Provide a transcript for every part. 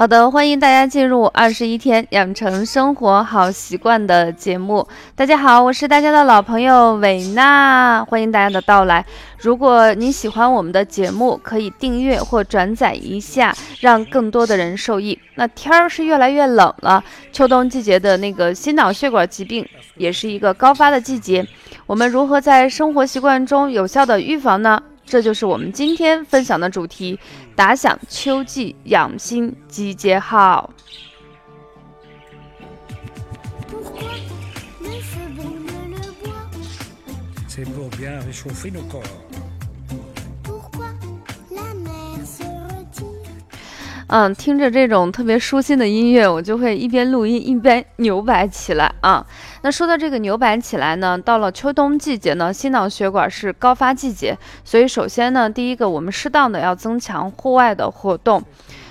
好的，欢迎大家进入二十一天养成生活好习惯的节目。大家好，我是大家的老朋友韦娜，欢迎大家的到来。如果你喜欢我们的节目，可以订阅或转载一下，让更多的人受益。那天儿是越来越冷了，秋冬季节的那个心脑血管疾病也是一个高发的季节。我们如何在生活习惯中有效的预防呢？这就是我们今天分享的主题：打响秋季养心集结号。嗯，听着这种特别舒心的音乐，我就会一边录音一边牛摆起来啊。那说到这个扭摆起来呢，到了秋冬季节呢，心脑血管是高发季节，所以首先呢，第一个我们适当的要增强户外的活动，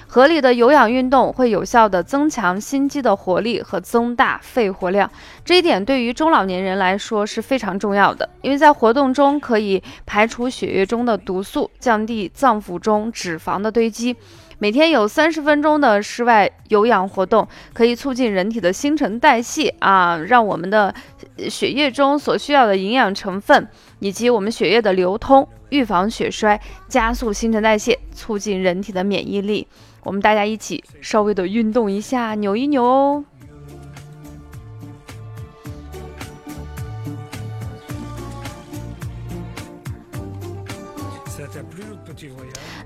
合理的有氧运动会有效的增强心肌的活力和增大肺活量，这一点对于中老年人来说是非常重要的，因为在活动中可以排除血液中的毒素，降低脏腑中脂肪的堆积。每天有三十分钟的室外有氧活动，可以促进人体的新陈代谢啊，让我们的血液中所需要的营养成分以及我们血液的流通，预防血衰，加速新陈代谢，促进人体的免疫力。我们大家一起稍微的运动一下，扭一扭哦。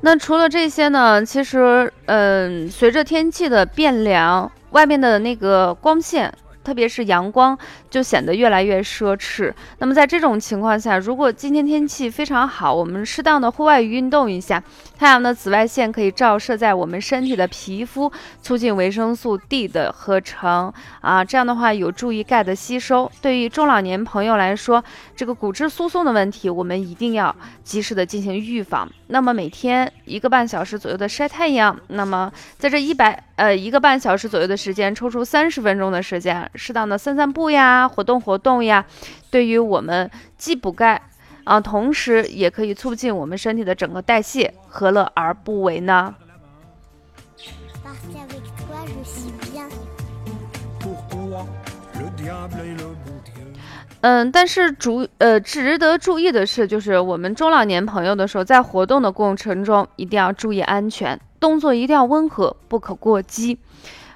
那除了这些呢？其实，嗯，随着天气的变凉，外面的那个光线。特别是阳光就显得越来越奢侈。那么在这种情况下，如果今天天气非常好，我们适当的户外运动一下，太阳的紫外线可以照射在我们身体的皮肤，促进维生素 D 的合成啊，这样的话有助于钙的吸收。对于中老年朋友来说，这个骨质疏松的问题，我们一定要及时的进行预防。那么每天一个半小时左右的晒太阳，那么在这一百呃一个半小时左右的时间，抽出三十分钟的时间。适当的散散步呀，活动活动呀，对于我们既补钙啊，同时也可以促进我们身体的整个代谢，何乐而不为呢？嗯，但是主呃值得注意的是，就是我们中老年朋友的时候，在活动的过程中一定要注意安全，动作一定要温和，不可过激。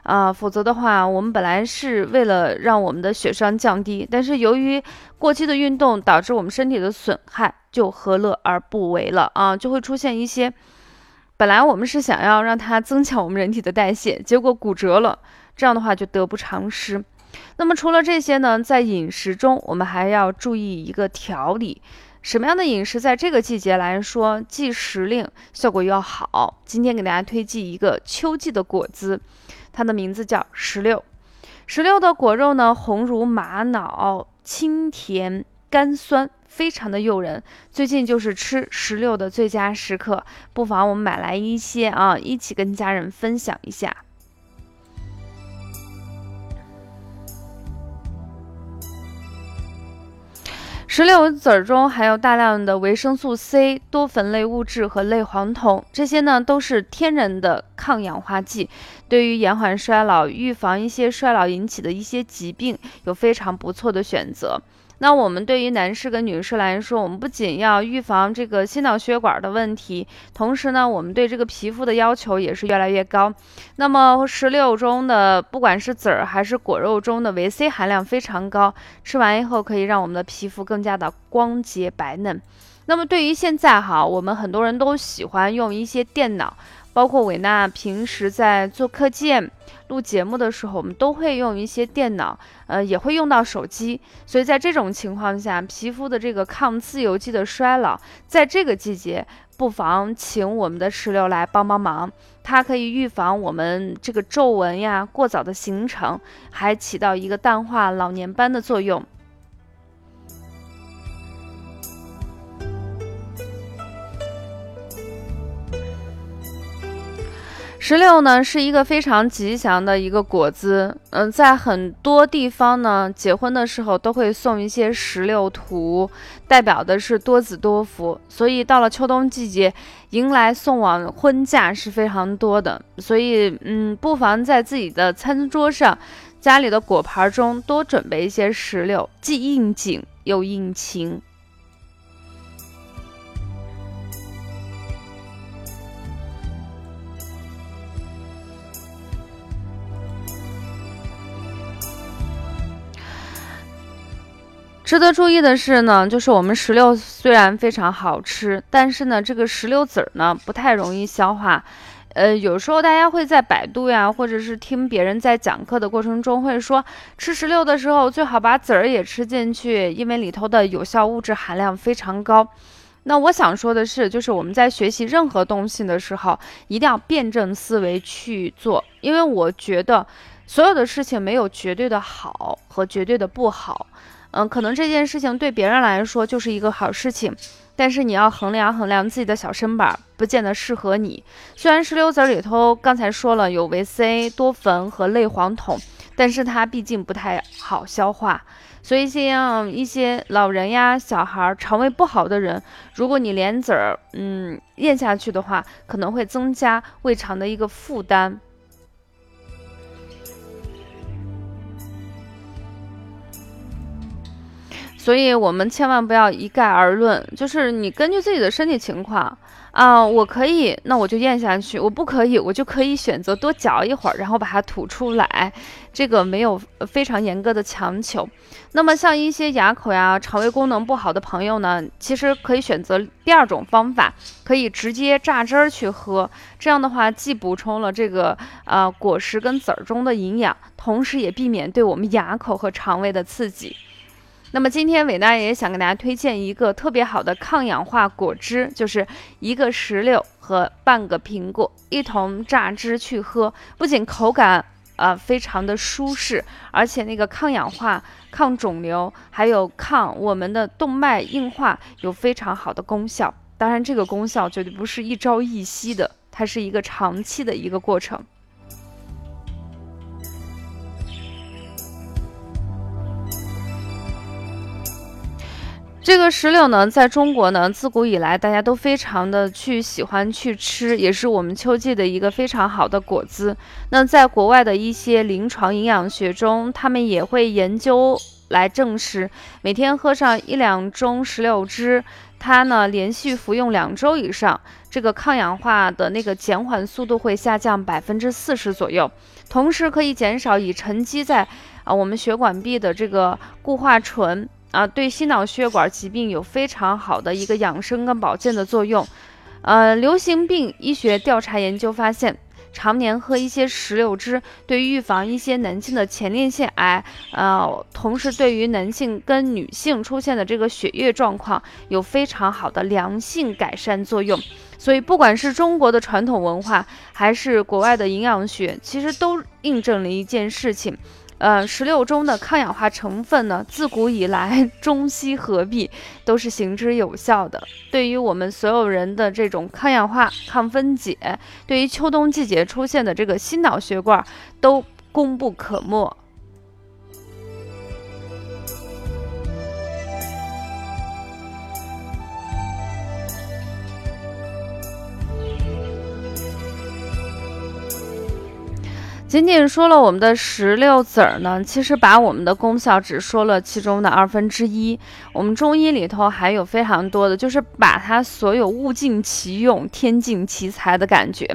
啊，否则的话，我们本来是为了让我们的血栓降低，但是由于过激的运动导致我们身体的损害，就何乐而不为了啊？就会出现一些，本来我们是想要让它增强我们人体的代谢，结果骨折了，这样的话就得不偿失。那么除了这些呢，在饮食中我们还要注意一个调理，什么样的饮食在这个季节来说既时令效果又好？今天给大家推荐一个秋季的果子。它的名字叫石榴，石榴的果肉呢红如玛瑙，清甜甘酸，非常的诱人。最近就是吃石榴的最佳时刻，不妨我们买来一些啊，一起跟家人分享一下。石榴籽儿中含有大量的维生素 C、多酚类物质和类黄酮，这些呢都是天然的抗氧化剂，对于延缓衰老、预防一些衰老引起的一些疾病有非常不错的选择。那我们对于男士跟女士来说，我们不仅要预防这个心脑血管的问题，同时呢，我们对这个皮肤的要求也是越来越高。那么石榴中的不管是籽儿还是果肉中的维 C 含量非常高，吃完以后可以让我们的皮肤更加的光洁白嫩。那么对于现在哈，我们很多人都喜欢用一些电脑。包括伟娜平时在做课件、录节目的时候，我们都会用一些电脑，呃，也会用到手机。所以在这种情况下，皮肤的这个抗自由基的衰老，在这个季节，不妨请我们的石榴来帮帮忙。它可以预防我们这个皱纹呀过早的形成，还起到一个淡化老年斑的作用。石榴呢是一个非常吉祥的一个果子，嗯，在很多地方呢，结婚的时候都会送一些石榴图，代表的是多子多福。所以到了秋冬季节，迎来送往婚嫁是非常多的。所以，嗯，不妨在自己的餐桌上、家里的果盘中多准备一些石榴，既应景又应情。值得注意的是呢，就是我们石榴虽然非常好吃，但是呢，这个石榴籽儿呢不太容易消化。呃，有时候大家会在百度呀，或者是听别人在讲课的过程中会说，吃石榴的时候最好把籽儿也吃进去，因为里头的有效物质含量非常高。那我想说的是，就是我们在学习任何东西的时候，一定要辩证思维去做，因为我觉得所有的事情没有绝对的好和绝对的不好。嗯，可能这件事情对别人来说就是一个好事情，但是你要衡量衡量自己的小身板，不见得适合你。虽然石榴籽里头刚才说了有维 C、多酚和类黄酮，但是它毕竟不太好消化，所以像一些老人呀、小孩、肠胃不好的人，如果你连籽儿嗯咽下去的话，可能会增加胃肠的一个负担。所以，我们千万不要一概而论，就是你根据自己的身体情况啊，我可以，那我就咽下去；我不可以，我就可以选择多嚼一会儿，然后把它吐出来。这个没有非常严格的强求。那么，像一些牙口呀、肠胃功能不好的朋友呢，其实可以选择第二种方法，可以直接榨汁儿去喝。这样的话，既补充了这个呃果实跟籽儿中的营养，同时也避免对我们牙口和肠胃的刺激。那么今天伟大爷想给大家推荐一个特别好的抗氧化果汁，就是一个石榴和半个苹果一同榨汁去喝，不仅口感啊非常的舒适，而且那个抗氧化、抗肿瘤，还有抗我们的动脉硬化有非常好的功效。当然，这个功效绝对不是一朝一夕的，它是一个长期的一个过程。这个石榴呢，在中国呢，自古以来大家都非常的去喜欢去吃，也是我们秋季的一个非常好的果子。那在国外的一些临床营养学中，他们也会研究来证实，每天喝上一两盅石榴汁，它呢连续服用两周以上，这个抗氧化的那个减缓速度会下降百分之四十左右，同时可以减少已沉积在啊我们血管壁的这个固化醇。啊，对心脑血管疾病有非常好的一个养生跟保健的作用。呃，流行病医学调查研究发现，常年喝一些石榴汁，对预防一些男性的前列腺癌，呃，同时对于男性跟女性出现的这个血液状况有非常好的良性改善作用。所以，不管是中国的传统文化，还是国外的营养学，其实都印证了一件事情。呃，石榴中的抗氧化成分呢，自古以来中西合璧，都是行之有效的。对于我们所有人的这种抗氧化、抗分解，对于秋冬季节出现的这个心脑血管，都功不可没。仅仅说了我们的石榴籽儿呢，其实把我们的功效只说了其中的二分之一。我们中医里头还有非常多的，就是把它所有物尽其用、天尽其才的感觉。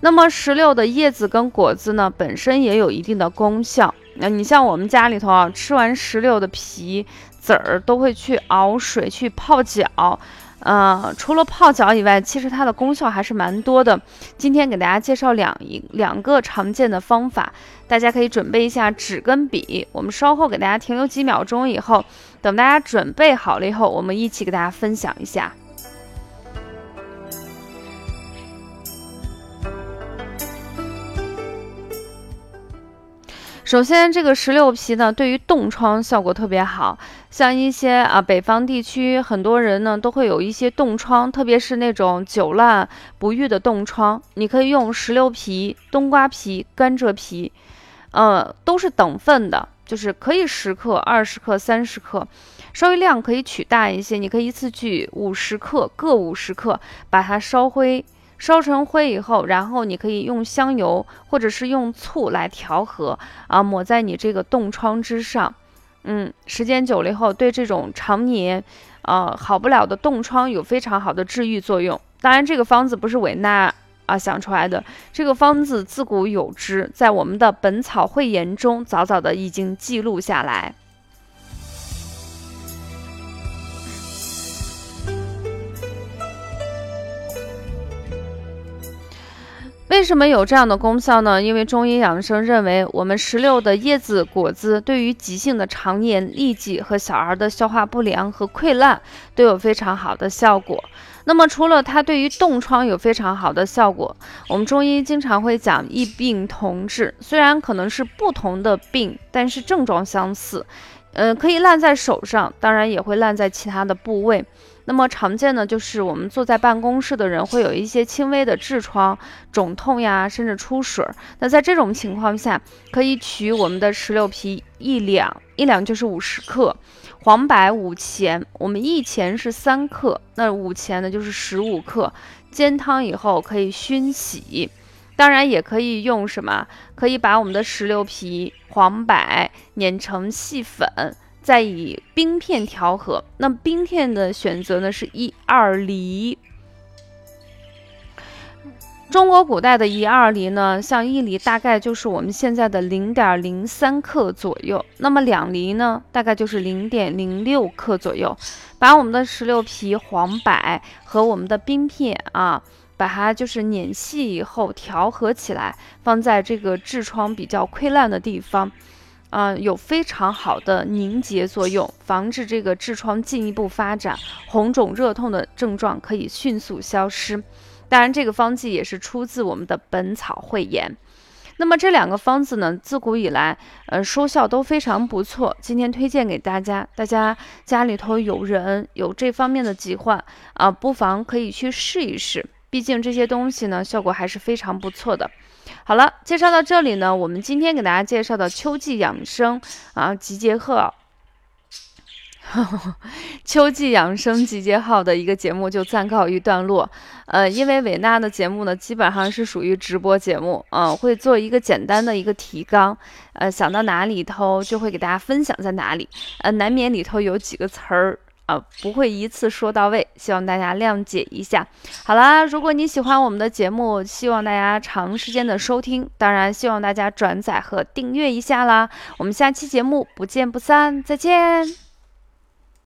那么石榴的叶子跟果子呢，本身也有一定的功效。那你像我们家里头啊，吃完石榴的皮、籽儿，都会去熬水去泡脚。呃，除了泡脚以外，其实它的功效还是蛮多的。今天给大家介绍两一两个常见的方法，大家可以准备一下纸跟笔。我们稍后给大家停留几秒钟以后，等大家准备好了以后，我们一起给大家分享一下。首先，这个石榴皮呢，对于冻疮效果特别好。像一些啊北方地区，很多人呢都会有一些冻疮，特别是那种久烂不愈的冻疮。你可以用石榴皮、冬瓜皮、甘蔗皮，呃，都是等份的，就是可以十克、二十克、三十克，稍微量可以取大一些。你可以一次取五十克，各五十克，把它烧灰。烧成灰以后，然后你可以用香油或者是用醋来调和啊，抹在你这个冻疮之上。嗯，时间久了以后，对这种常年呃好不了的冻疮有非常好的治愈作用。当然，这个方子不是韦娜啊想出来的，这个方子自古有之，在我们的《本草会言》中早早的已经记录下来。为什么有这样的功效呢？因为中医养生认为，我们石榴的叶子、果子对于急性的肠炎、痢疾和小儿的消化不良和溃烂都有非常好的效果。那么，除了它对于冻疮有非常好的效果，我们中医经常会讲异病同治。虽然可能是不同的病，但是症状相似。嗯，可以烂在手上，当然也会烂在其他的部位。那么常见的就是我们坐在办公室的人会有一些轻微的痔疮、肿痛呀，甚至出水。那在这种情况下，可以取我们的石榴皮一两，一两就是五十克，黄柏五钱，我们一钱是三克，那五钱呢就是十五克，煎汤以后可以熏洗。当然也可以用什么？可以把我们的石榴皮、黄柏碾成细粉。再以冰片调和，那冰片的选择呢是一二厘。中国古代的一二厘呢，像一厘大概就是我们现在的零点零三克左右，那么两厘呢，大概就是零点零六克左右。把我们的石榴皮、黄柏和我们的冰片啊，把它就是碾细以后调和起来，放在这个痔疮比较溃烂的地方。嗯，有非常好的凝结作用，防止这个痔疮进一步发展，红肿热痛的症状可以迅速消失。当然，这个方剂也是出自我们的《本草汇言》。那么这两个方子呢，自古以来，呃，收效都非常不错。今天推荐给大家，大家家里头有人有这方面的疾患啊，不妨可以去试一试。毕竟这些东西呢，效果还是非常不错的。好了，介绍到这里呢，我们今天给大家介绍的秋季养生啊集结号，秋季养生集结号的一个节目就暂告一段落。呃，因为伟娜的节目呢，基本上是属于直播节目，嗯，会做一个简单的一个提纲，呃，想到哪里头就会给大家分享在哪里，呃，难免里头有几个词儿。啊，不会一次说到位，希望大家谅解一下。好啦，如果你喜欢我们的节目，希望大家长时间的收听，当然希望大家转载和订阅一下啦。我们下期节目不见不散，再见。